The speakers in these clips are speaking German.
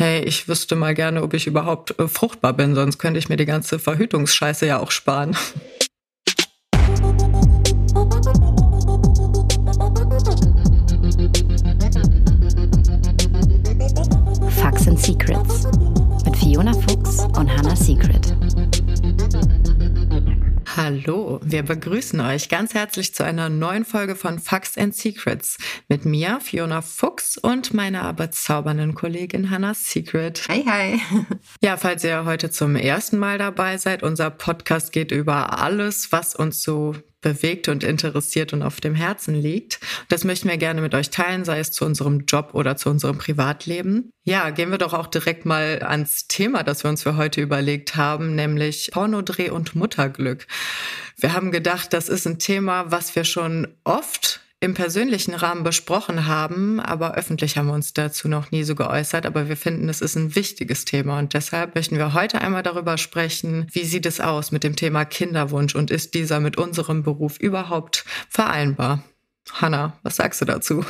hey, ich wüsste mal gerne, ob ich überhaupt äh, fruchtbar bin, sonst könnte ich mir die ganze Verhütungsscheiße ja auch sparen. Facts and Secrets mit Fiona Fuchs und Hannah Secret. Hallo, wir begrüßen euch ganz herzlich zu einer neuen Folge von Facts and Secrets mit mir, Fiona Fuchs und meiner bezaubernden Kollegin Hannah Secret. Hi, hi. Ja, falls ihr heute zum ersten Mal dabei seid, unser Podcast geht über alles, was uns so bewegt und interessiert und auf dem Herzen liegt. Das möchten wir gerne mit euch teilen, sei es zu unserem Job oder zu unserem Privatleben. Ja, gehen wir doch auch direkt mal ans Thema, das wir uns für heute überlegt haben, nämlich Pornodreh und Mutterglück. Wir haben gedacht, das ist ein Thema, was wir schon oft im persönlichen Rahmen besprochen haben, aber öffentlich haben wir uns dazu noch nie so geäußert. Aber wir finden, es ist ein wichtiges Thema und deshalb möchten wir heute einmal darüber sprechen, wie sieht es aus mit dem Thema Kinderwunsch und ist dieser mit unserem Beruf überhaupt vereinbar? Hanna, was sagst du dazu?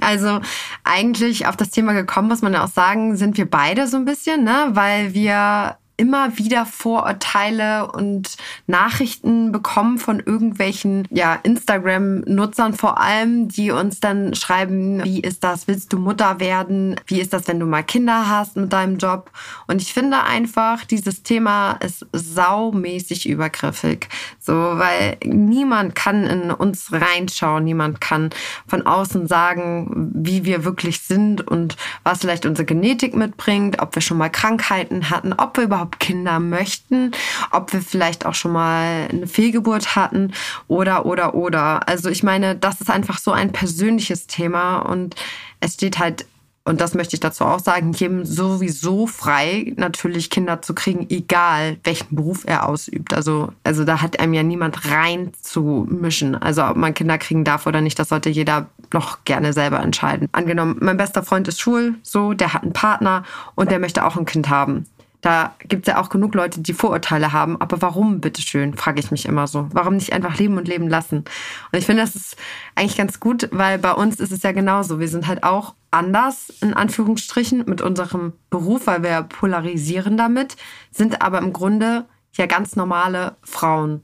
Also eigentlich auf das Thema gekommen, muss man ja auch sagen, sind wir beide so ein bisschen, ne? weil wir immer wieder Vorurteile und Nachrichten bekommen von irgendwelchen ja, Instagram-Nutzern vor allem, die uns dann schreiben, wie ist das, willst du Mutter werden? Wie ist das, wenn du mal Kinder hast mit deinem Job? Und ich finde einfach, dieses Thema ist saumäßig übergriffig. So, weil niemand kann in uns reinschauen, niemand kann von außen sagen, wie wir wirklich sind und was vielleicht unsere Genetik mitbringt, ob wir schon mal Krankheiten hatten, ob wir überhaupt überhaupt Kinder möchten, ob wir vielleicht auch schon mal eine Fehlgeburt hatten oder, oder, oder. Also ich meine, das ist einfach so ein persönliches Thema und es steht halt und das möchte ich dazu auch sagen, jedem sowieso frei, natürlich Kinder zu kriegen, egal welchen Beruf er ausübt. Also, also da hat einem ja niemand rein zu mischen. Also ob man Kinder kriegen darf oder nicht, das sollte jeder noch gerne selber entscheiden. Angenommen, mein bester Freund ist schwul, so, der hat einen Partner und der möchte auch ein Kind haben. Da gibt es ja auch genug Leute, die Vorurteile haben. Aber warum, bitteschön, frage ich mich immer so. Warum nicht einfach leben und leben lassen? Und ich finde, das ist eigentlich ganz gut, weil bei uns ist es ja genauso. Wir sind halt auch anders, in Anführungsstrichen, mit unserem Beruf, weil wir polarisieren damit, sind aber im Grunde ja ganz normale Frauen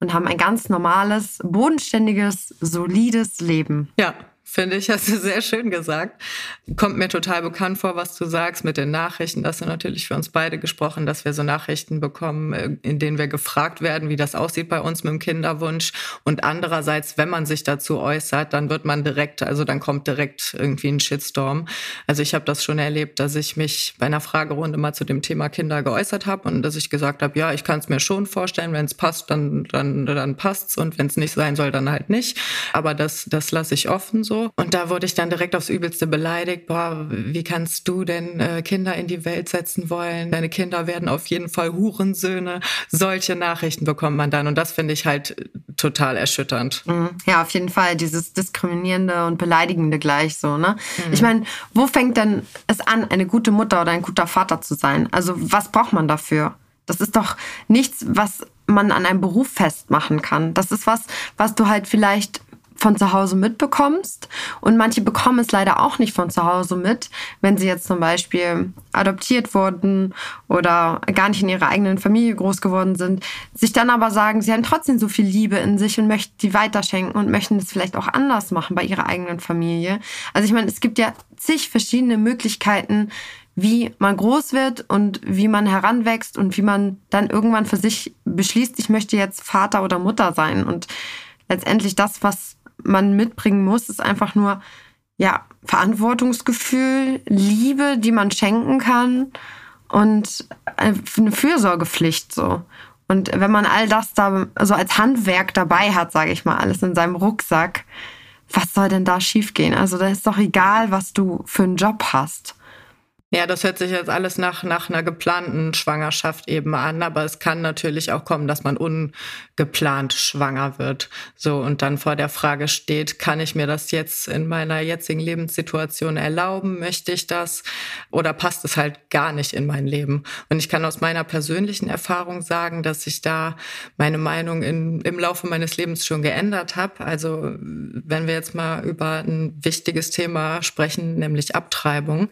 und haben ein ganz normales, bodenständiges, solides Leben. Ja, finde ich, hast du sehr schön gesagt. Kommt mir total bekannt vor, was du sagst mit den Nachrichten. Das sind natürlich für uns beide gesprochen, dass wir so Nachrichten bekommen, äh, in denen wir gefragt werden, wie das aussieht bei uns mit dem Kinderwunsch. Und andererseits, wenn man sich dazu äußert, dann wird man direkt, also dann kommt direkt irgendwie ein Shitstorm. Also ich habe das schon erlebt, dass ich mich bei einer Fragerunde mal zu dem Thema Kinder geäußert habe und dass ich gesagt habe, ja, ich kann es mir schon vorstellen, wenn es passt, dann dann dann passt's und wenn es nicht sein soll, dann halt nicht. Aber das das lasse ich offen so. Und da wurde ich dann direkt aufs Übelste beleidigt. Boah, wie kannst du denn äh, Kinder in die Welt setzen wollen? Deine Kinder werden auf jeden Fall Hurensöhne. Solche Nachrichten bekommt man dann. Und das finde ich halt total erschütternd. Mhm. Ja, auf jeden Fall. Dieses Diskriminierende und Beleidigende gleich so, ne? Mhm. Ich meine, wo fängt denn es an, eine gute Mutter oder ein guter Vater zu sein? Also, was braucht man dafür? Das ist doch nichts, was man an einem Beruf festmachen kann. Das ist was, was du halt vielleicht von zu Hause mitbekommst. Und manche bekommen es leider auch nicht von zu Hause mit, wenn sie jetzt zum Beispiel adoptiert wurden oder gar nicht in ihrer eigenen Familie groß geworden sind, sich dann aber sagen, sie haben trotzdem so viel Liebe in sich und möchten die weiterschenken und möchten es vielleicht auch anders machen bei ihrer eigenen Familie. Also ich meine, es gibt ja zig verschiedene Möglichkeiten, wie man groß wird und wie man heranwächst und wie man dann irgendwann für sich beschließt, ich möchte jetzt Vater oder Mutter sein. Und letztendlich das, was man mitbringen muss, ist einfach nur ja Verantwortungsgefühl, Liebe, die man schenken kann und eine Fürsorgepflicht so. Und wenn man all das da so als Handwerk dabei hat, sage ich mal, alles in seinem Rucksack, was soll denn da schiefgehen? Also da ist doch egal, was du für einen Job hast. Ja, das hört sich jetzt alles nach, nach einer geplanten Schwangerschaft eben an, aber es kann natürlich auch kommen, dass man ungeplant schwanger wird. So und dann vor der Frage steht, kann ich mir das jetzt in meiner jetzigen Lebenssituation erlauben? Möchte ich das? Oder passt es halt gar nicht in mein Leben? Und ich kann aus meiner persönlichen Erfahrung sagen, dass ich da meine Meinung in, im Laufe meines Lebens schon geändert habe. Also wenn wir jetzt mal über ein wichtiges Thema sprechen, nämlich Abtreibung.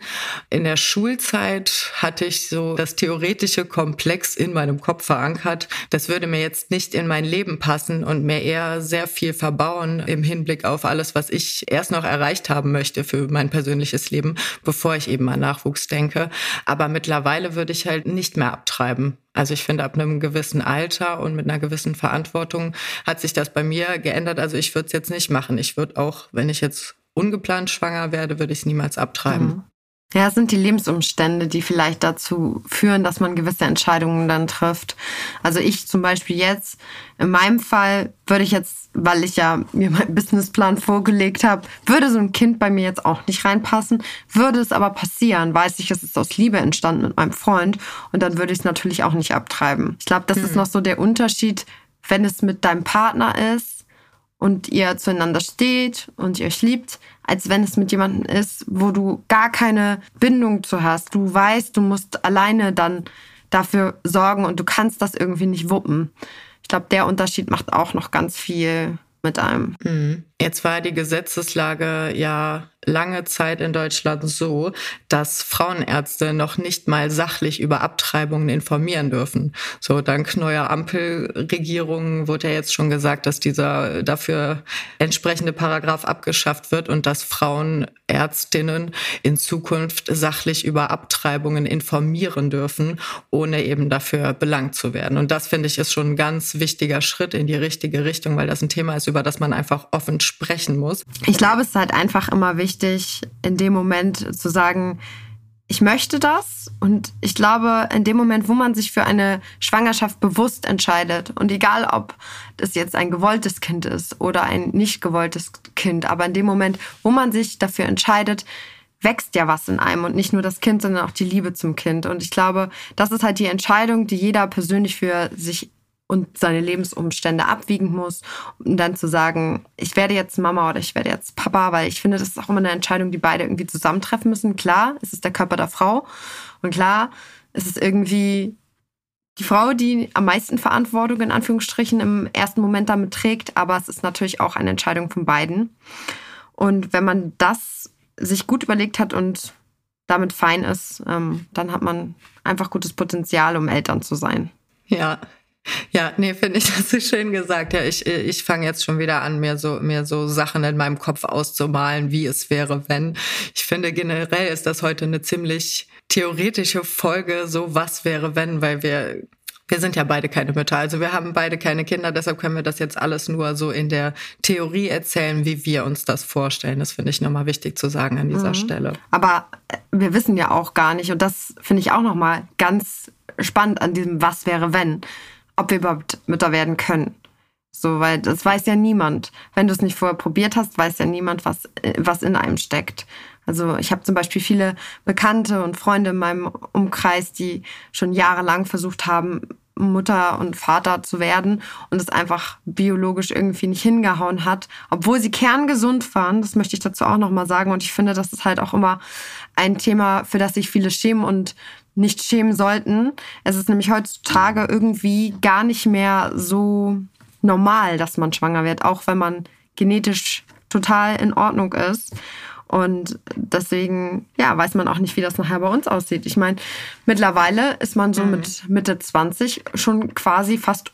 In der Schulzeit hatte ich so das theoretische Komplex in meinem Kopf verankert. Das würde mir jetzt nicht in mein Leben passen und mir eher sehr viel verbauen im Hinblick auf alles, was ich erst noch erreicht haben möchte für mein persönliches Leben, bevor ich eben an Nachwuchs denke. Aber mittlerweile würde ich halt nicht mehr abtreiben. Also ich finde, ab einem gewissen Alter und mit einer gewissen Verantwortung hat sich das bei mir geändert. Also ich würde es jetzt nicht machen. Ich würde auch, wenn ich jetzt ungeplant schwanger werde, würde ich es niemals abtreiben. Mhm. Ja, es sind die Lebensumstände, die vielleicht dazu führen, dass man gewisse Entscheidungen dann trifft. Also ich zum Beispiel jetzt, in meinem Fall würde ich jetzt, weil ich ja mir meinen Businessplan vorgelegt habe, würde so ein Kind bei mir jetzt auch nicht reinpassen. Würde es aber passieren, weiß ich, es ist aus Liebe entstanden mit meinem Freund und dann würde ich es natürlich auch nicht abtreiben. Ich glaube, das mhm. ist noch so der Unterschied, wenn es mit deinem Partner ist und ihr zueinander steht und ihr euch liebt, als wenn es mit jemandem ist, wo du gar keine Bindung zu hast. Du weißt, du musst alleine dann dafür sorgen und du kannst das irgendwie nicht wuppen. Ich glaube, der Unterschied macht auch noch ganz viel mit einem. Mhm. Jetzt war die Gesetzeslage ja lange Zeit in Deutschland so, dass Frauenärzte noch nicht mal sachlich über Abtreibungen informieren dürfen. So dank neuer Ampelregierungen wurde ja jetzt schon gesagt, dass dieser dafür entsprechende Paragraph abgeschafft wird und dass Frauenärztinnen in Zukunft sachlich über Abtreibungen informieren dürfen, ohne eben dafür belangt zu werden. Und das finde ich ist schon ein ganz wichtiger Schritt in die richtige Richtung, weil das ein Thema ist, über das man einfach offen sprechen muss. Ich glaube, es ist halt einfach immer wichtig, in dem Moment zu sagen, ich möchte das und ich glaube, in dem Moment, wo man sich für eine Schwangerschaft bewusst entscheidet und egal, ob das jetzt ein gewolltes Kind ist oder ein nicht gewolltes Kind, aber in dem Moment, wo man sich dafür entscheidet, wächst ja was in einem und nicht nur das Kind, sondern auch die Liebe zum Kind. Und ich glaube, das ist halt die Entscheidung, die jeder persönlich für sich und seine Lebensumstände abwiegen muss, um dann zu sagen, ich werde jetzt Mama oder ich werde jetzt Papa, weil ich finde, das ist auch immer eine Entscheidung, die beide irgendwie zusammentreffen müssen. Klar, es ist der Körper der Frau und klar, es ist irgendwie die Frau, die am meisten Verantwortung in Anführungsstrichen im ersten Moment damit trägt, aber es ist natürlich auch eine Entscheidung von beiden. Und wenn man das sich gut überlegt hat und damit fein ist, ähm, dann hat man einfach gutes Potenzial, um Eltern zu sein. Ja, ja, nee, finde ich, das ist schön gesagt. Ja, ich, ich fange jetzt schon wieder an, mir so, mir so Sachen in meinem Kopf auszumalen, wie es wäre, wenn. Ich finde generell ist das heute eine ziemlich theoretische Folge, so was wäre, wenn, weil wir wir sind ja beide keine Mütter, also wir haben beide keine Kinder, deshalb können wir das jetzt alles nur so in der Theorie erzählen, wie wir uns das vorstellen. Das finde ich nochmal wichtig zu sagen an dieser mhm. Stelle. Aber äh, wir wissen ja auch gar nicht, und das finde ich auch nochmal ganz spannend an diesem Was wäre wenn ob wir überhaupt Mütter werden können. So, weil das weiß ja niemand. Wenn du es nicht vorher probiert hast, weiß ja niemand, was, was in einem steckt. Also ich habe zum Beispiel viele Bekannte und Freunde in meinem Umkreis, die schon jahrelang versucht haben, Mutter und Vater zu werden und es einfach biologisch irgendwie nicht hingehauen hat, obwohl sie kerngesund waren. Das möchte ich dazu auch nochmal sagen. Und ich finde, das ist halt auch immer ein Thema, für das sich viele schämen und nicht schämen sollten. Es ist nämlich heutzutage irgendwie gar nicht mehr so normal, dass man schwanger wird, auch wenn man genetisch total in Ordnung ist. Und deswegen, ja, weiß man auch nicht, wie das nachher bei uns aussieht. Ich meine, mittlerweile ist man so mhm. mit Mitte 20 schon quasi fast,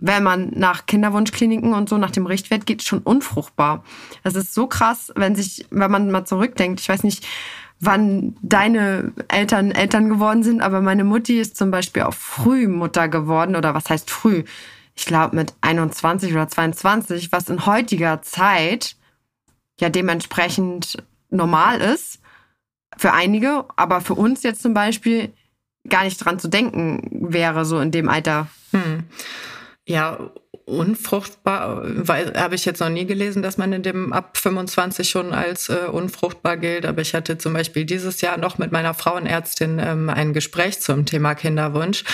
wenn man nach Kinderwunschkliniken und so nach dem Richtwert geht, schon unfruchtbar. Das ist so krass, wenn sich, wenn man mal zurückdenkt. Ich weiß nicht, wann deine Eltern Eltern geworden sind, aber meine Mutti ist zum Beispiel auch früh Mutter geworden oder was heißt früh? Ich glaube mit 21 oder 22, was in heutiger Zeit ja dementsprechend normal ist für einige, aber für uns jetzt zum Beispiel gar nicht dran zu denken wäre, so in dem Alter. Hm. Ja, unfruchtbar, weil habe ich jetzt noch nie gelesen, dass man in dem ab 25 schon als äh, unfruchtbar gilt. Aber ich hatte zum Beispiel dieses Jahr noch mit meiner Frauenärztin ähm, ein Gespräch zum Thema Kinderwunsch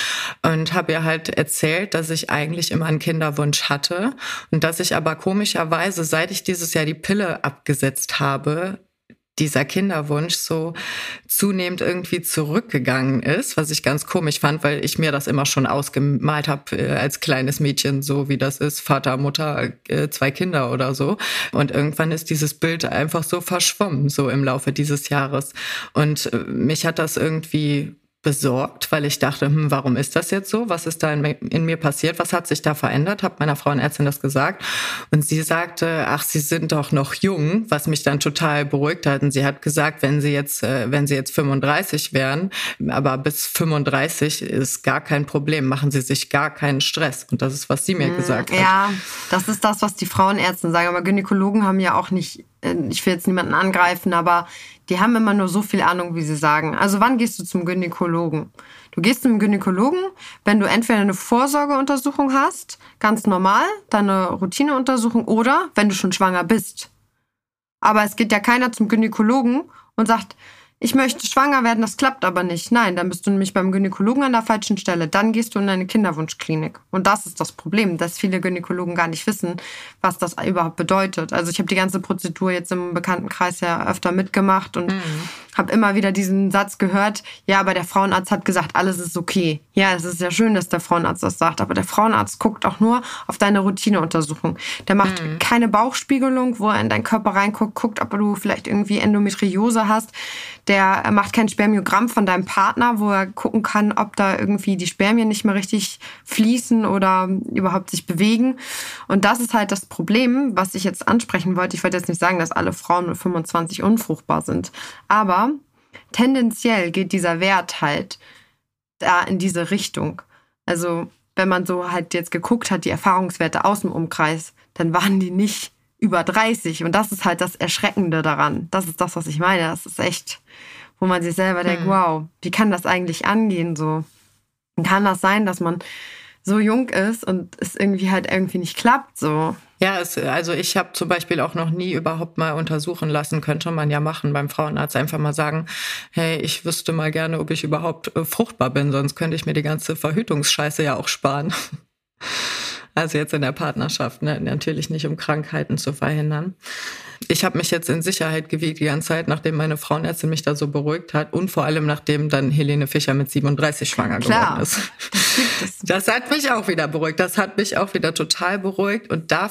und habe ihr halt erzählt, dass ich eigentlich immer einen Kinderwunsch hatte und dass ich aber komischerweise, seit ich dieses Jahr die Pille abgesetzt habe, dieser Kinderwunsch so zunehmend irgendwie zurückgegangen ist, was ich ganz komisch fand, weil ich mir das immer schon ausgemalt habe äh, als kleines Mädchen, so wie das ist, Vater, Mutter, äh, zwei Kinder oder so. Und irgendwann ist dieses Bild einfach so verschwommen, so im Laufe dieses Jahres. Und äh, mich hat das irgendwie besorgt, weil ich dachte, hm, warum ist das jetzt so? Was ist da in, in mir passiert? Was hat sich da verändert? Habe meiner Frauenärztin das gesagt und sie sagte, ach, Sie sind doch noch jung, was mich dann total beruhigt hat. Und sie hat gesagt, wenn Sie jetzt, äh, wenn Sie jetzt 35 wären, aber bis 35 ist gar kein Problem, machen Sie sich gar keinen Stress. Und das ist, was sie mir hm, gesagt hat. Ja, das ist das, was die Frauenärzte sagen. Aber Gynäkologen haben ja auch nicht, ich will jetzt niemanden angreifen, aber die haben immer nur so viel Ahnung, wie sie sagen. Also wann gehst du zum Gynäkologen? Du gehst zum Gynäkologen, wenn du entweder eine Vorsorgeuntersuchung hast, ganz normal, dann eine Routineuntersuchung oder wenn du schon schwanger bist. Aber es geht ja keiner zum Gynäkologen und sagt, ich möchte schwanger werden, das klappt aber nicht. Nein, dann bist du nämlich beim Gynäkologen an der falschen Stelle. Dann gehst du in eine Kinderwunschklinik. Und das ist das Problem, dass viele Gynäkologen gar nicht wissen, was das überhaupt bedeutet. Also ich habe die ganze Prozedur jetzt im Bekanntenkreis ja öfter mitgemacht und mhm. habe immer wieder diesen Satz gehört, ja, aber der Frauenarzt hat gesagt, alles ist okay. Ja, es ist ja schön, dass der Frauenarzt das sagt, aber der Frauenarzt guckt auch nur auf deine Routineuntersuchung. Der macht mhm. keine Bauchspiegelung, wo er in deinen Körper reinguckt, guckt, ob du vielleicht irgendwie Endometriose hast der macht kein Spermiogramm von deinem Partner, wo er gucken kann, ob da irgendwie die Spermien nicht mehr richtig fließen oder überhaupt sich bewegen. Und das ist halt das Problem, was ich jetzt ansprechen wollte. Ich wollte jetzt nicht sagen, dass alle Frauen mit 25 unfruchtbar sind. Aber tendenziell geht dieser Wert halt da in diese Richtung. Also wenn man so halt jetzt geguckt hat, die Erfahrungswerte aus dem Umkreis, dann waren die nicht über 30. Und das ist halt das Erschreckende daran. Das ist das, was ich meine. Das ist echt, wo man sich selber denkt, hm. wow, wie kann das eigentlich angehen so? Kann das sein, dass man so jung ist und es irgendwie halt irgendwie nicht klappt so? Ja, es, also ich habe zum Beispiel auch noch nie überhaupt mal untersuchen lassen, könnte man ja machen beim Frauenarzt, einfach mal sagen, hey, ich wüsste mal gerne, ob ich überhaupt äh, fruchtbar bin, sonst könnte ich mir die ganze Verhütungsscheiße ja auch sparen. Also jetzt in der Partnerschaft, ne? natürlich nicht, um Krankheiten zu verhindern. Ich habe mich jetzt in Sicherheit gewiegt die ganze Zeit, nachdem meine Frauenärztin mich da so beruhigt hat und vor allem nachdem dann Helene Fischer mit 37 schwanger Klar, geworden ist. Das, das hat mich auch wieder beruhigt. Das hat mich auch wieder total beruhigt und da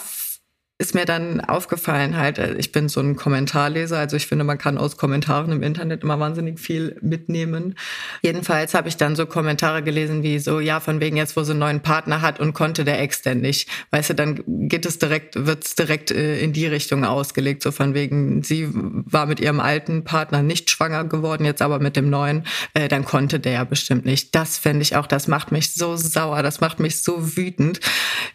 ist mir dann aufgefallen halt, äh, ich bin so ein Kommentarleser, also ich finde, man kann aus Kommentaren im Internet immer wahnsinnig viel mitnehmen. Jedenfalls habe ich dann so Kommentare gelesen wie so, ja, von wegen jetzt, wo sie einen neuen Partner hat und konnte der Ex denn nicht. Weißt du, dann geht es direkt, wird es direkt äh, in die Richtung ausgelegt, so von wegen, sie war mit ihrem alten Partner nicht schwanger geworden, jetzt aber mit dem neuen, äh, dann konnte der ja bestimmt nicht. Das fände ich auch, das macht mich so sauer, das macht mich so wütend.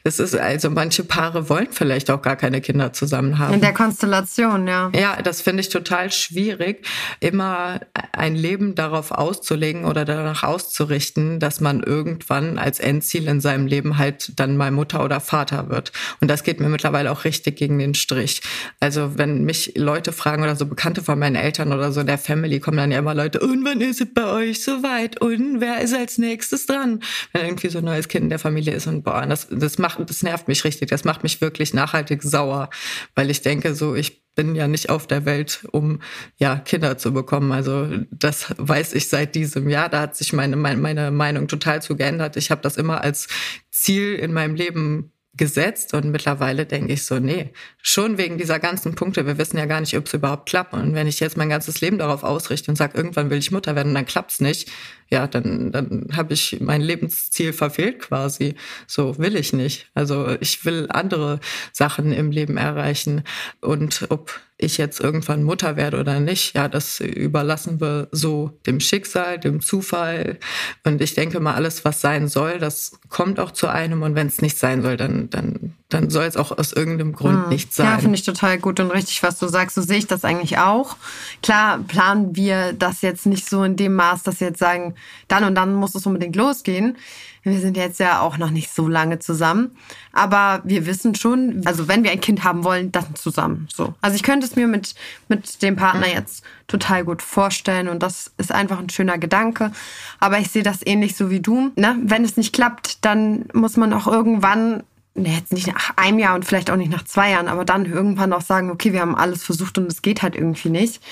Das ist also, manche Paare wollen vielleicht auch gar gar keine Kinder zusammen haben. In der Konstellation, ja. Ja, das finde ich total schwierig, immer ein Leben darauf auszulegen oder danach auszurichten, dass man irgendwann als Endziel in seinem Leben halt dann mal Mutter oder Vater wird. Und das geht mir mittlerweile auch richtig gegen den Strich. Also wenn mich Leute fragen oder so Bekannte von meinen Eltern oder so in der Family, kommen dann ja immer Leute, und wann ist es bei euch soweit? Und wer ist als nächstes dran? Wenn irgendwie so ein neues Kind in der Familie ist und boah, das, das macht, das nervt mich richtig. Das macht mich wirklich nachhaltig sauer, weil ich denke so, ich bin ja nicht auf der Welt, um ja Kinder zu bekommen. Also das weiß ich seit diesem Jahr. Da hat sich meine meine Meinung total zu geändert. Ich habe das immer als Ziel in meinem Leben gesetzt und mittlerweile denke ich so, nee, schon wegen dieser ganzen Punkte, wir wissen ja gar nicht, ob es überhaupt klappt. Und wenn ich jetzt mein ganzes Leben darauf ausrichte und sage, irgendwann will ich Mutter werden dann klappt's nicht, ja, dann, dann habe ich mein Lebensziel verfehlt quasi. So will ich nicht. Also ich will andere Sachen im Leben erreichen. Und ob ich jetzt irgendwann Mutter werde oder nicht, ja, das überlassen wir so dem Schicksal, dem Zufall. Und ich denke mal, alles, was sein soll, das kommt auch zu einem. Und wenn es nicht sein soll, dann, dann, dann soll es auch aus irgendeinem Grund hm. nicht sein. Ja, finde ich total gut und richtig, was du sagst. So sehe ich das eigentlich auch. Klar planen wir das jetzt nicht so in dem Maß, dass wir jetzt sagen, dann und dann muss es unbedingt losgehen. Wir sind jetzt ja auch noch nicht so lange zusammen, aber wir wissen schon, also wenn wir ein Kind haben wollen, dann zusammen. So, also ich könnte es mir mit mit dem Partner mhm. jetzt total gut vorstellen und das ist einfach ein schöner Gedanke. Aber ich sehe das ähnlich so wie du. Ne? Wenn es nicht klappt, dann muss man auch irgendwann ne, jetzt nicht nach einem Jahr und vielleicht auch nicht nach zwei Jahren, aber dann irgendwann auch sagen, okay, wir haben alles versucht und es geht halt irgendwie nicht.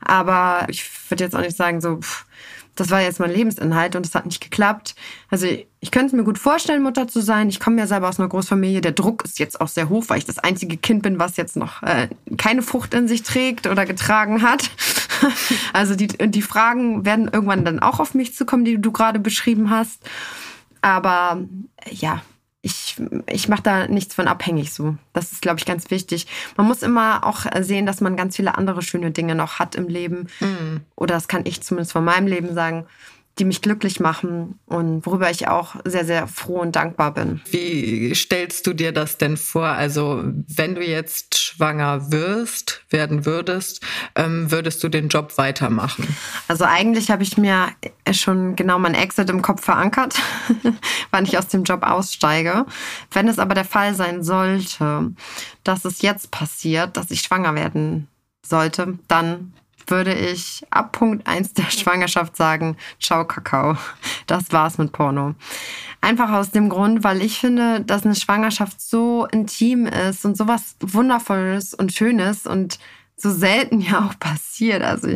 Aber ich würde jetzt auch nicht sagen, so, pff, das war jetzt mein Lebensinhalt und es hat nicht geklappt. Also ich könnte es mir gut vorstellen, Mutter zu sein. Ich komme ja selber aus einer Großfamilie. Der Druck ist jetzt auch sehr hoch, weil ich das einzige Kind bin, was jetzt noch äh, keine Frucht in sich trägt oder getragen hat. also die, die Fragen werden irgendwann dann auch auf mich zukommen, die du gerade beschrieben hast. Aber ja, ich, ich mache da nichts von abhängig so. Das ist, glaube ich, ganz wichtig. Man muss immer auch sehen, dass man ganz viele andere schöne Dinge noch hat im Leben. Mhm. Oder das kann ich zumindest von meinem Leben sagen die mich glücklich machen und worüber ich auch sehr, sehr froh und dankbar bin. Wie stellst du dir das denn vor? Also wenn du jetzt schwanger wirst, werden würdest, ähm, würdest du den Job weitermachen? Also eigentlich habe ich mir schon genau mein Exit im Kopf verankert, wann ich aus dem Job aussteige. Wenn es aber der Fall sein sollte, dass es jetzt passiert, dass ich schwanger werden sollte, dann würde ich ab Punkt 1 der Schwangerschaft sagen, ciao Kakao. Das war's mit Porno. Einfach aus dem Grund, weil ich finde, dass eine Schwangerschaft so intim ist und sowas Wundervolles und Schönes und so selten ja auch passiert. Also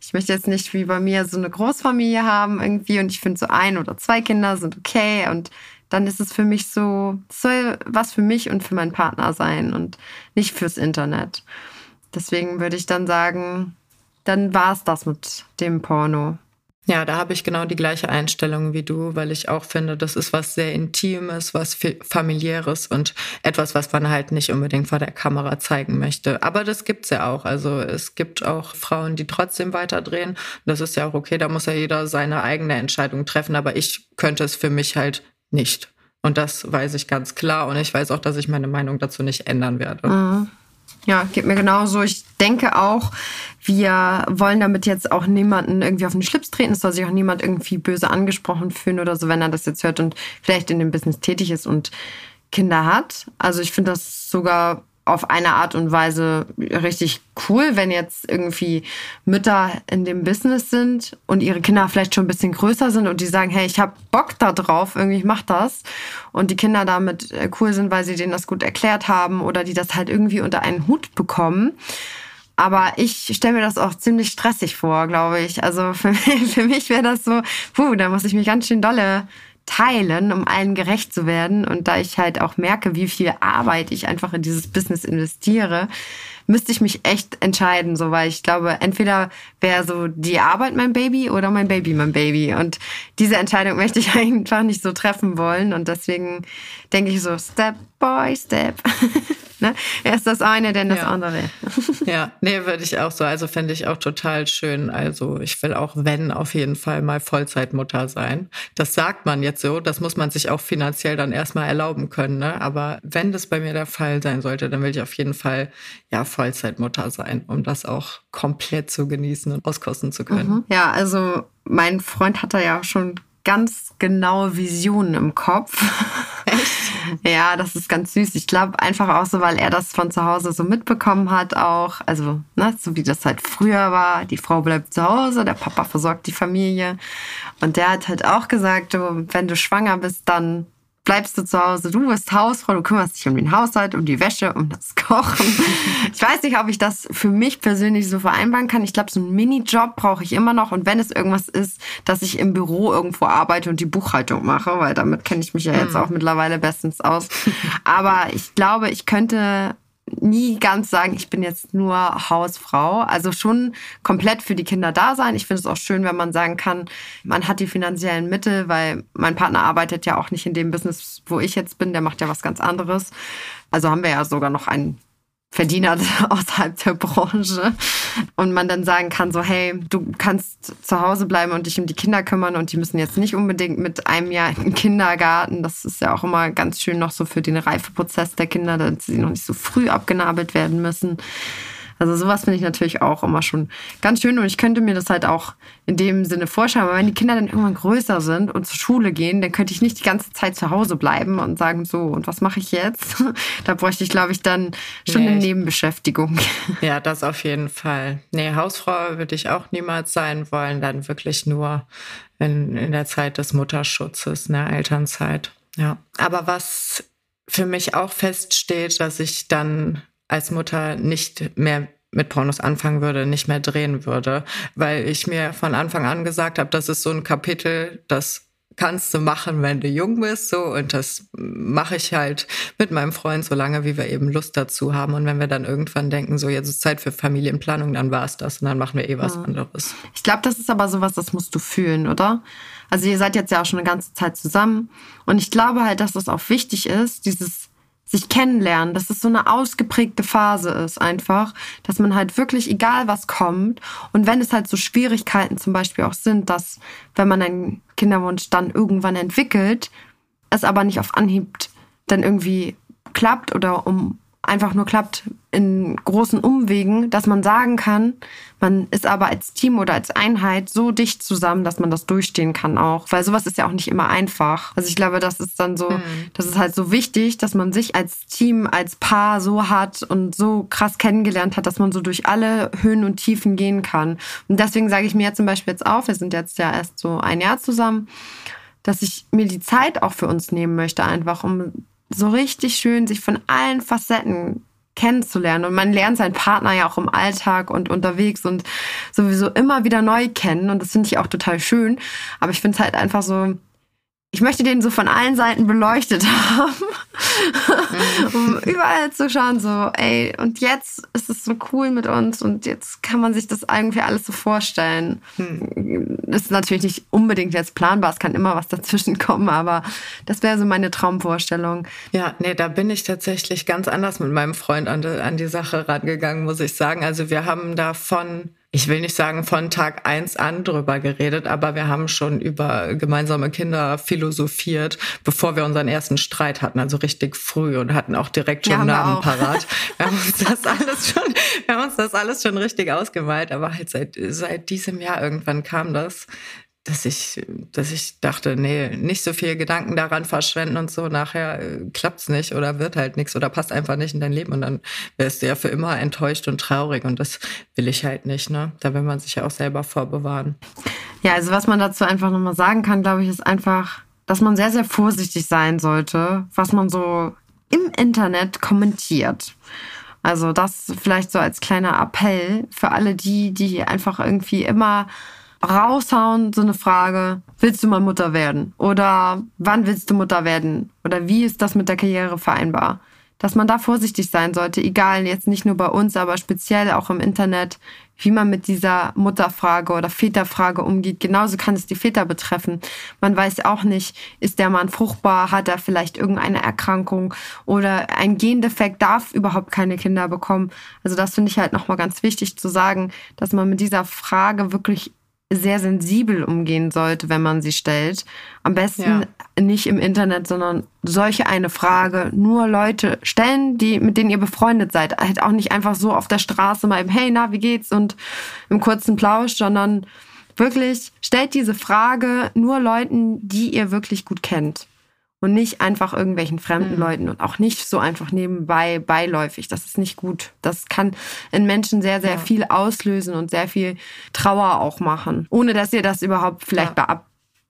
ich möchte jetzt nicht wie bei mir so eine Großfamilie haben irgendwie und ich finde so ein oder zwei Kinder sind okay und dann ist es für mich so, soll was für mich und für meinen Partner sein und nicht fürs Internet. Deswegen würde ich dann sagen, dann war es das mit dem Porno. Ja, da habe ich genau die gleiche Einstellung wie du, weil ich auch finde, das ist was sehr Intimes, was familiäres und etwas, was man halt nicht unbedingt vor der Kamera zeigen möchte. Aber das gibt's ja auch. Also es gibt auch Frauen, die trotzdem weiterdrehen. Das ist ja auch okay, da muss ja jeder seine eigene Entscheidung treffen. Aber ich könnte es für mich halt nicht. Und das weiß ich ganz klar. Und ich weiß auch, dass ich meine Meinung dazu nicht ändern werde. Mhm. Ja, geht mir genauso. Ich denke auch, wir wollen damit jetzt auch niemanden irgendwie auf den Schlips treten. Es soll sich auch niemand irgendwie böse angesprochen fühlen oder so, wenn er das jetzt hört und vielleicht in dem Business tätig ist und Kinder hat. Also ich finde das sogar auf eine Art und Weise richtig cool, wenn jetzt irgendwie Mütter in dem Business sind und ihre Kinder vielleicht schon ein bisschen größer sind und die sagen, hey, ich habe Bock da drauf, irgendwie ich mach das und die Kinder damit äh, cool sind, weil sie denen das gut erklärt haben oder die das halt irgendwie unter einen Hut bekommen. Aber ich stelle mir das auch ziemlich stressig vor, glaube ich. Also für, für mich wäre das so, puh, da muss ich mich ganz schön dolle teilen, um allen gerecht zu werden. Und da ich halt auch merke, wie viel Arbeit ich einfach in dieses Business investiere, müsste ich mich echt entscheiden, so weil ich glaube, entweder wäre so die Arbeit mein Baby oder mein Baby mein Baby. Und diese Entscheidung möchte ich einfach nicht so treffen wollen. Und deswegen denke ich so, Step by Step. Ne? Erst das eine, dann das ja. andere. ja, nee, würde ich auch so. Also fände ich auch total schön. Also ich will auch, wenn, auf jeden Fall mal Vollzeitmutter sein. Das sagt man jetzt so, das muss man sich auch finanziell dann erstmal erlauben können. Ne? Aber wenn das bei mir der Fall sein sollte, dann will ich auf jeden Fall ja Vollzeitmutter sein, um das auch komplett zu genießen und auskosten zu können. Mhm. Ja, also mein Freund hat da ja schon ganz genaue Visionen im Kopf. Echt? ja, das ist ganz süß. Ich glaube einfach auch so, weil er das von zu Hause so mitbekommen hat auch. Also, ne, so wie das halt früher war. Die Frau bleibt zu Hause, der Papa versorgt die Familie. Und der hat halt auch gesagt, du, wenn du schwanger bist, dann bleibst du zu Hause, du bist Hausfrau, du kümmerst dich um den Haushalt, um die Wäsche, um das Kochen. ich weiß nicht, ob ich das für mich persönlich so vereinbaren kann. Ich glaube, so einen Minijob brauche ich immer noch. Und wenn es irgendwas ist, dass ich im Büro irgendwo arbeite und die Buchhaltung mache, weil damit kenne ich mich ja jetzt hm. auch mittlerweile bestens aus. Aber ich glaube, ich könnte nie ganz sagen, ich bin jetzt nur Hausfrau. Also schon komplett für die Kinder da sein. Ich finde es auch schön, wenn man sagen kann, man hat die finanziellen Mittel, weil mein Partner arbeitet ja auch nicht in dem Business, wo ich jetzt bin. Der macht ja was ganz anderes. Also haben wir ja sogar noch einen Verdiener außerhalb der Branche und man dann sagen kann, so hey, du kannst zu Hause bleiben und dich um die Kinder kümmern und die müssen jetzt nicht unbedingt mit einem Jahr in den Kindergarten. Das ist ja auch immer ganz schön noch so für den Reifeprozess der Kinder, dass sie noch nicht so früh abgenabelt werden müssen. Also sowas finde ich natürlich auch immer schon ganz schön und ich könnte mir das halt auch in dem Sinne vorstellen. Aber wenn die Kinder dann irgendwann größer sind und zur Schule gehen, dann könnte ich nicht die ganze Zeit zu Hause bleiben und sagen, so, und was mache ich jetzt? da bräuchte ich, glaube ich, dann schon nee, eine Nebenbeschäftigung. Ja, das auf jeden Fall. Nee, Hausfrau würde ich auch niemals sein wollen, dann wirklich nur in, in der Zeit des Mutterschutzes, ne, Elternzeit. Ja. Aber was für mich auch feststeht, dass ich dann als Mutter nicht mehr mit Pornos anfangen würde, nicht mehr drehen würde, weil ich mir von Anfang an gesagt habe, das ist so ein Kapitel, das kannst du machen, wenn du jung bist, so und das mache ich halt mit meinem Freund so lange, wie wir eben Lust dazu haben und wenn wir dann irgendwann denken, so jetzt ist Zeit für Familienplanung, dann war es das und dann machen wir eh was ja. anderes. Ich glaube, das ist aber sowas, das musst du fühlen, oder? Also ihr seid jetzt ja auch schon eine ganze Zeit zusammen und ich glaube halt, dass das auch wichtig ist, dieses sich kennenlernen, dass es so eine ausgeprägte Phase ist einfach, dass man halt wirklich, egal was kommt, und wenn es halt so Schwierigkeiten zum Beispiel auch sind, dass wenn man einen Kinderwunsch dann irgendwann entwickelt, es aber nicht auf Anhieb dann irgendwie klappt oder um einfach nur klappt in großen Umwegen, dass man sagen kann, man ist aber als Team oder als Einheit so dicht zusammen, dass man das durchstehen kann auch. Weil sowas ist ja auch nicht immer einfach. Also ich glaube, das ist dann so, mhm. das ist halt so wichtig, dass man sich als Team, als Paar so hat und so krass kennengelernt hat, dass man so durch alle Höhen und Tiefen gehen kann. Und deswegen sage ich mir jetzt zum Beispiel jetzt auf, wir sind jetzt ja erst so ein Jahr zusammen, dass ich mir die Zeit auch für uns nehmen möchte, einfach um so richtig schön sich von allen Facetten kennenzulernen. Und man lernt seinen Partner ja auch im Alltag und unterwegs und sowieso immer wieder neu kennen. Und das finde ich auch total schön. Aber ich finde es halt einfach so, ich möchte den so von allen Seiten beleuchtet haben, um überall zu schauen, so, ey, und jetzt ist es so cool mit uns und jetzt kann man sich das irgendwie alles so vorstellen. Hm. Das ist natürlich nicht unbedingt jetzt planbar, es kann immer was dazwischen kommen, aber das wäre so meine Traumvorstellung. Ja, nee, da bin ich tatsächlich ganz anders mit meinem Freund an die, an die Sache rangegangen, muss ich sagen. Also wir haben davon ich will nicht sagen von Tag eins an drüber geredet, aber wir haben schon über gemeinsame Kinder philosophiert, bevor wir unseren ersten Streit hatten, also richtig früh und hatten auch direkt schon ja, Namen parat. Wir haben uns das alles schon, wir haben uns das alles schon richtig ausgemalt, aber halt seit, seit diesem Jahr irgendwann kam das, dass ich, dass ich dachte, nee, nicht so viel Gedanken daran verschwenden und so, nachher äh, klappt's nicht oder wird halt nichts oder passt einfach nicht in dein Leben und dann wärst du ja für immer enttäuscht und traurig und das will ich halt nicht, ne? Da will man sich ja auch selber vorbewahren. Ja, also was man dazu einfach nochmal sagen kann, glaube ich, ist einfach, dass man sehr, sehr vorsichtig sein sollte, was man so im Internet kommentiert. Also das vielleicht so als kleiner Appell für alle die, die einfach irgendwie immer raushauen, so eine Frage, willst du mal Mutter werden? Oder wann willst du Mutter werden? Oder wie ist das mit der Karriere vereinbar? Dass man da vorsichtig sein sollte, egal jetzt nicht nur bei uns, aber speziell auch im Internet, wie man mit dieser Mutterfrage oder Väterfrage umgeht. Genauso kann es die Väter betreffen. Man weiß auch nicht, ist der Mann fruchtbar, hat er vielleicht irgendeine Erkrankung oder ein Gendefekt darf überhaupt keine Kinder bekommen. Also das finde ich halt nochmal ganz wichtig zu sagen, dass man mit dieser Frage wirklich sehr sensibel umgehen sollte, wenn man sie stellt. Am besten ja. nicht im Internet, sondern solche eine Frage nur Leute stellen, die, mit denen ihr befreundet seid. Halt auch nicht einfach so auf der Straße mal eben, hey, na, wie geht's? Und im kurzen Plausch, sondern wirklich stellt diese Frage nur Leuten, die ihr wirklich gut kennt und nicht einfach irgendwelchen fremden mhm. Leuten und auch nicht so einfach nebenbei beiläufig. Das ist nicht gut. Das kann in Menschen sehr, sehr ja. viel auslösen und sehr viel Trauer auch machen, ohne dass ihr das überhaupt vielleicht ja.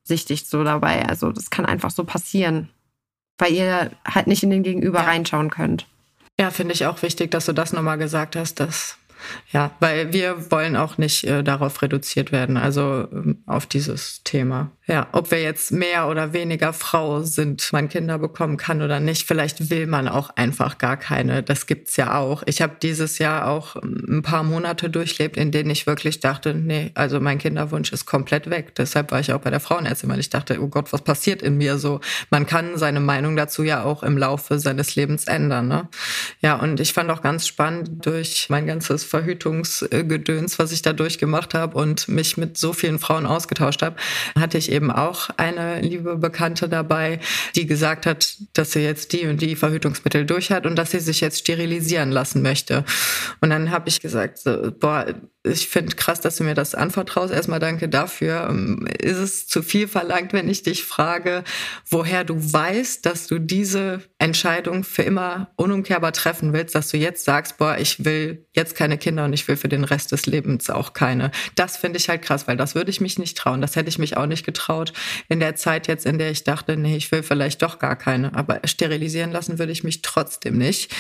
beabsichtigt so dabei. Also das kann einfach so passieren, weil ihr halt nicht in den Gegenüber ja. reinschauen könnt. Ja, finde ich auch wichtig, dass du das nochmal gesagt hast, dass ja, weil wir wollen auch nicht äh, darauf reduziert werden, also ähm, auf dieses Thema. Ja, ob wir jetzt mehr oder weniger Frau sind, man Kinder bekommen kann oder nicht, vielleicht will man auch einfach gar keine. Das gibt's ja auch. Ich habe dieses Jahr auch ähm, ein paar Monate durchlebt, in denen ich wirklich dachte, nee, also mein Kinderwunsch ist komplett weg. Deshalb war ich auch bei der Frauenärztin, weil ich dachte, oh Gott, was passiert in mir so? Man kann seine Meinung dazu ja auch im Laufe seines Lebens ändern. Ne? Ja, und ich fand auch ganz spannend durch mein ganzes Verhütungsgedöns, was ich da durchgemacht habe und mich mit so vielen Frauen ausgetauscht habe, hatte ich eben auch eine liebe Bekannte dabei, die gesagt hat, dass sie jetzt die und die Verhütungsmittel durch hat und dass sie sich jetzt sterilisieren lassen möchte. Und dann habe ich gesagt, so, boah, ich finde krass, dass du mir das anvertraust. Erstmal danke dafür. Ähm, ist es zu viel verlangt, wenn ich dich frage, woher du weißt, dass du diese Entscheidung für immer unumkehrbar treffen willst, dass du jetzt sagst, boah, ich will jetzt keine Kinder und ich will für den Rest des Lebens auch keine. Das finde ich halt krass, weil das würde ich mich nicht trauen. Das hätte ich mich auch nicht getraut. In der Zeit jetzt, in der ich dachte, nee, ich will vielleicht doch gar keine, aber sterilisieren lassen würde ich mich trotzdem nicht.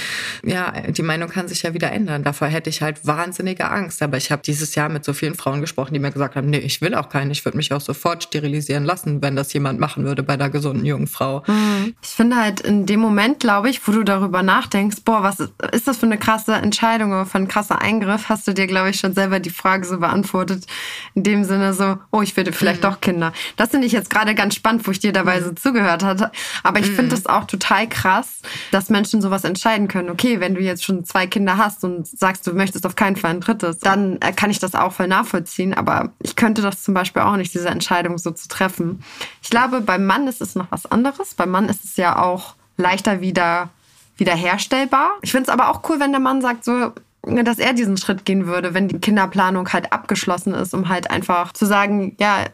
Ja, die Meinung kann sich ja wieder ändern. Davor hätte ich halt wahnsinnige Angst. Aber ich habe dieses Jahr mit so vielen Frauen gesprochen, die mir gesagt haben, nee, ich will auch keine. Ich würde mich auch sofort sterilisieren lassen, wenn das jemand machen würde bei einer gesunden jungen Frau. Mhm. Ich finde halt in dem Moment, glaube ich, wo du darüber nachdenkst, boah, was ist das für eine krasse Entscheidung oder für ein krasser Eingriff, hast du dir, glaube ich, schon selber die Frage so beantwortet. In dem Sinne so, oh, ich würde vielleicht mhm. doch Kinder. Das finde ich jetzt gerade ganz spannend, wo ich dir dabei mhm. so zugehört hatte. Aber ich finde es mhm. auch total krass, dass Menschen sowas entscheiden können. Okay, wenn du jetzt schon zwei Kinder hast und sagst, du möchtest auf keinen Fall ein drittes, dann kann ich das auch voll nachvollziehen. Aber ich könnte das zum Beispiel auch nicht, diese Entscheidung so zu treffen. Ich glaube, beim Mann ist es noch was anderes. Beim Mann ist es ja auch leichter wieder wiederherstellbar. Ich finde es aber auch cool, wenn der Mann sagt, so, dass er diesen Schritt gehen würde, wenn die Kinderplanung halt abgeschlossen ist, um halt einfach zu sagen, ja,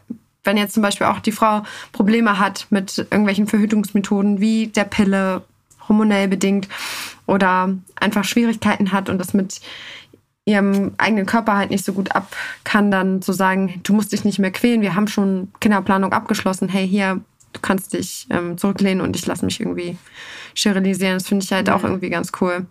wenn jetzt zum Beispiel auch die Frau Probleme hat mit irgendwelchen Verhütungsmethoden wie der Pille, hormonell bedingt, oder einfach Schwierigkeiten hat und das mit ihrem eigenen Körper halt nicht so gut ab kann, dann zu sagen, du musst dich nicht mehr quälen, wir haben schon Kinderplanung abgeschlossen, hey, hier, du kannst dich ähm, zurücklehnen und ich lasse mich irgendwie sterilisieren. Das finde ich halt auch irgendwie ganz cool.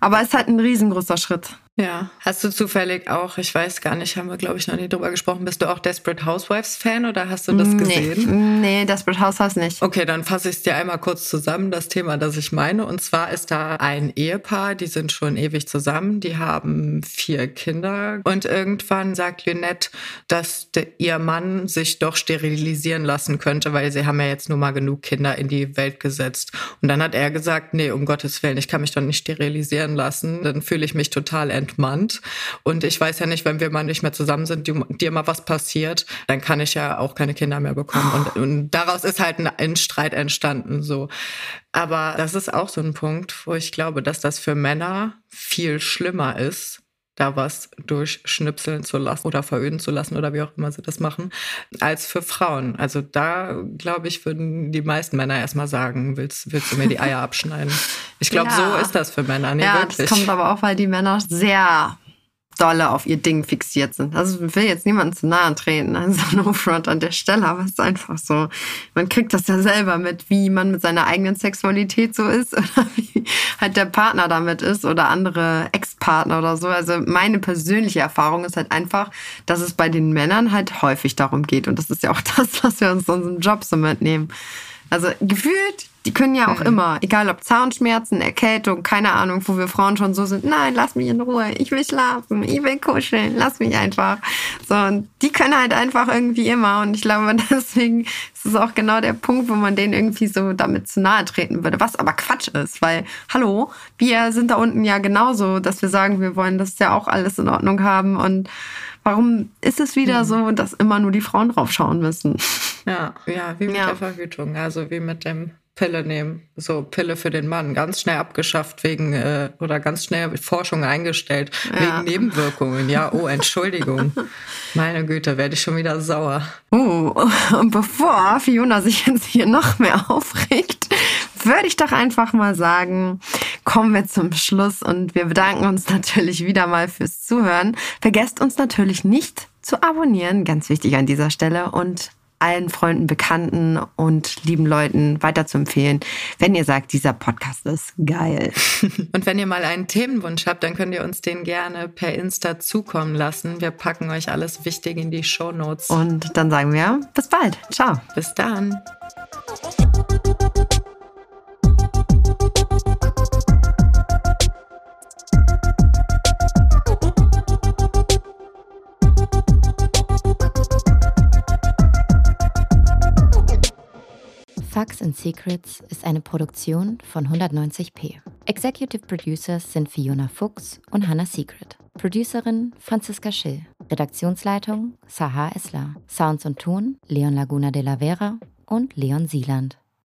Aber es ist halt ein riesengroßer Schritt. Ja. Hast du zufällig auch, ich weiß gar nicht, haben wir glaube ich noch nie drüber gesprochen, bist du auch Desperate Housewives Fan oder hast du das gesehen? Nee, Desperate Housewives nicht. Okay, dann fasse ich es dir einmal kurz zusammen, das Thema, das ich meine. Und zwar ist da ein Ehepaar, die sind schon ewig zusammen, die haben vier Kinder. Und irgendwann sagt Lynette, dass ihr Mann sich doch sterilisieren lassen könnte, weil sie haben ja jetzt nur mal genug Kinder in die Welt gesetzt. Und dann hat er gesagt, nee, um Gottes Willen, ich kann mich doch nicht sterilisieren lassen. Dann fühle ich mich total entmannt. Und ich weiß ja nicht, wenn wir mal nicht mehr zusammen sind, dir mal was passiert, dann kann ich ja auch keine Kinder mehr bekommen. Und, und daraus ist halt ein, ein Streit entstanden, so. Aber das ist auch so ein Punkt, wo ich glaube, dass das für Männer viel schlimmer ist, da was durchschnipseln zu lassen oder veröden zu lassen oder wie auch immer sie das machen, als für Frauen. Also da, glaube ich, würden die meisten Männer erstmal sagen, willst, willst du mir die Eier abschneiden? Ich glaube, ja. so ist das für Männer. Nee, ja, wirklich. das kommt aber auch, weil die Männer sehr dolle auf ihr Ding fixiert sind. Also ich will jetzt niemanden zu nahe treten, also no front an der Stelle, aber es ist einfach so. Man kriegt das ja selber mit, wie man mit seiner eigenen Sexualität so ist oder wie halt der Partner damit ist oder andere Ex-Partner oder so. Also meine persönliche Erfahrung ist halt einfach, dass es bei den Männern halt häufig darum geht und das ist ja auch das, was wir uns in unserem Job so mitnehmen. Also gefühlt die können ja auch mhm. immer, egal ob Zahnschmerzen, Erkältung, keine Ahnung, wo wir Frauen schon so sind, nein, lass mich in Ruhe, ich will schlafen, ich will kuscheln, lass mich einfach. So, und die können halt einfach irgendwie immer. Und ich glaube, deswegen ist es auch genau der Punkt, wo man denen irgendwie so damit zu nahe treten würde, was aber Quatsch ist, weil, hallo, wir sind da unten ja genauso, dass wir sagen, wir wollen das ja auch alles in Ordnung haben und Warum ist es wieder mhm. so, dass immer nur die Frauen draufschauen müssen? Ja, ja, wie mit ja. der Verhütung, also wie mit dem Pille nehmen. So Pille für den Mann, ganz schnell abgeschafft wegen äh, oder ganz schnell Forschung eingestellt ja. wegen Nebenwirkungen. Ja, oh, Entschuldigung. Meine Güte, werde ich schon wieder sauer. Oh, und bevor Fiona sich jetzt hier noch mehr aufregt, würde ich doch einfach mal sagen, kommen wir zum Schluss und wir bedanken uns natürlich wieder mal fürs Zuhören. Vergesst uns natürlich nicht zu abonnieren, ganz wichtig an dieser Stelle und allen Freunden, Bekannten und lieben Leuten weiterzuempfehlen, wenn ihr sagt, dieser Podcast ist geil. Und wenn ihr mal einen Themenwunsch habt, dann könnt ihr uns den gerne per Insta zukommen lassen. Wir packen euch alles wichtig in die Show Notes. Und dann sagen wir bis bald. Ciao. Bis dann. Facts and Secrets ist eine Produktion von 190p. Executive Producers sind Fiona Fuchs und Hannah Secret. Producerin Franziska Schill. Redaktionsleitung Sahar Esler. Sounds und Ton Leon Laguna de la Vera und Leon Sieland.